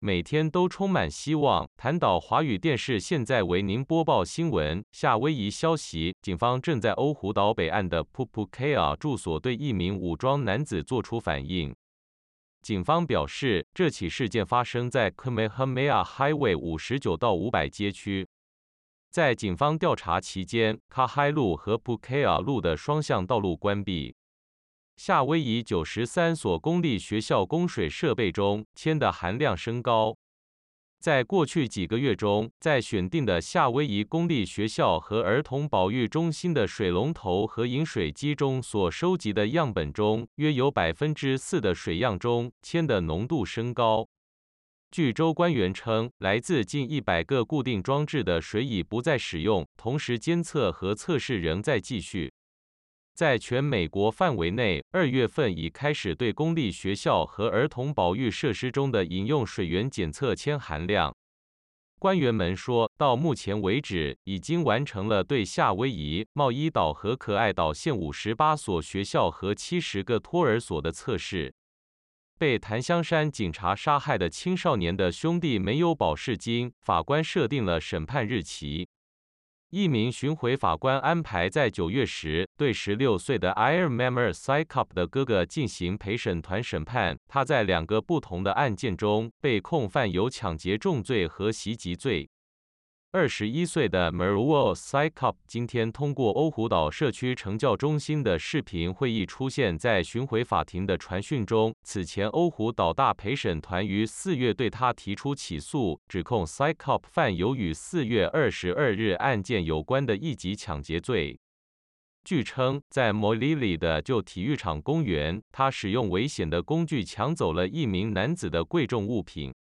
每天都充满希望。谈岛华语电视现在为您播报新闻。夏威夷消息：警方正在欧胡岛北岸的 Pupukea 住所对一名武装男子做出反应。警方表示，这起事件发生在 Kamehameha Highway 五十九到五百街区。在警方调查期间，卡海路和 Pukea 路的双向道路关闭。夏威夷九十三所公立学校供水设备中，铅的含量升高。在过去几个月中，在选定的夏威夷公立学校和儿童保育中心的水龙头和饮水机中所收集的样本中，约有百分之四的水样中铅的浓度升高。据州官员称，来自近一百个固定装置的水已不再使用，同时监测和测试仍在继续。在全美国范围内，二月份已开始对公立学校和儿童保育设施中的饮用水源检测铅含量。官员们说，到目前为止，已经完成了对夏威夷、茂伊岛和可爱岛县五十八所学校和七十个托儿所的测试。被檀香山警察杀害的青少年的兄弟没有保释金，法官设定了审判日期。一名巡回法官安排在九月时对十六岁的 Irmamar Sikop 的哥哥进行陪审团审判。他在两个不同的案件中被控犯有抢劫重罪和袭击罪。二十一岁的 Maruwal Cycop 今天通过欧胡岛社区惩教中心的视频会议出现在巡回法庭的传讯中。此前，欧胡岛大陪审团于四月对他提出起诉，指控 s y c o p 犯有与四月二十二日案件有关的一级抢劫罪。据称，在 Molili 的旧体育场公园，他使用危险的工具抢走了一名男子的贵重物品。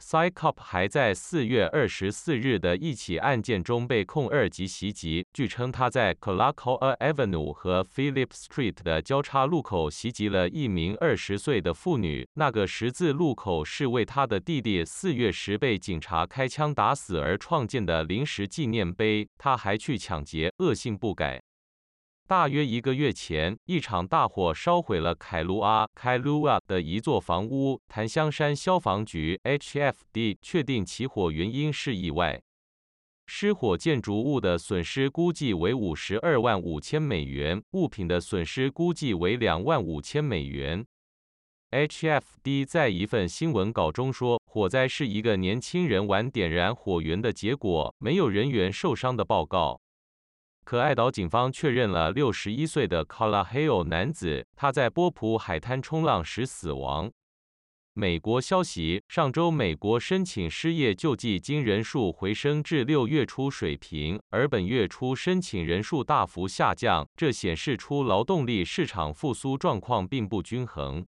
Psycop 还在四月二十四日的一起案件中被控二级袭击。据称，他在 Kalakaua Avenue 和 Phillip Street 的交叉路口袭击了一名二十岁的妇女。那个十字路口是为他的弟弟四月时被警察开枪打死而创建的临时纪念碑。他还去抢劫，恶性不改。大约一个月前，一场大火烧毁了凯卢阿 （Kailua） 的一座房屋。檀香山消防局 （HFD） 确定起火原因是意外。失火建筑物的损失估计为五十二万五千美元，物品的损失估计为两万五千美元。HFD 在一份新闻稿中说，火灾是一个年轻人玩点燃火源的结果，没有人员受伤的报告。可爱岛警方确认了六十一岁的 Kalaheo 男子，他在波普海滩冲浪时死亡。美国消息：上周，美国申请失业救济金人数回升至六月初水平，而本月初申请人数大幅下降，这显示出劳动力市场复苏状况并不均衡。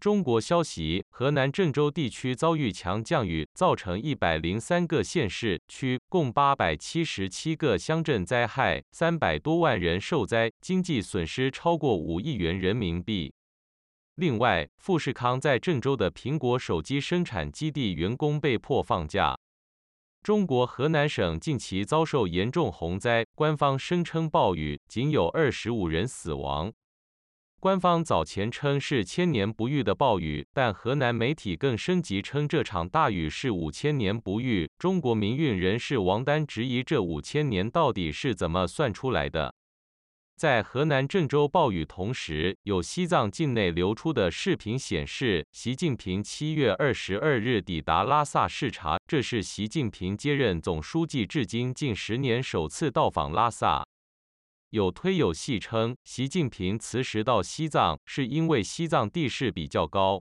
中国消息：河南郑州地区遭遇强降雨，造成一百零三个县市区共八百七十七个乡镇灾害，三百多万人受灾，经济损失超过五亿元人民币。另外，富士康在郑州的苹果手机生产基地员工被迫放假。中国河南省近期遭受严重洪灾，官方声称暴雨，仅有二十五人死亡。官方早前称是千年不遇的暴雨，但河南媒体更升级称这场大雨是五千年不遇。中国民运人士王丹质疑这五千年到底是怎么算出来的。在河南郑州暴雨同时，有西藏境内流出的视频显示，习近平七月二十二日抵达拉萨视察，这是习近平接任总书记至今近十年首次到访拉萨。有推有戏称，习近平辞时到西藏是因为西藏地势比较高。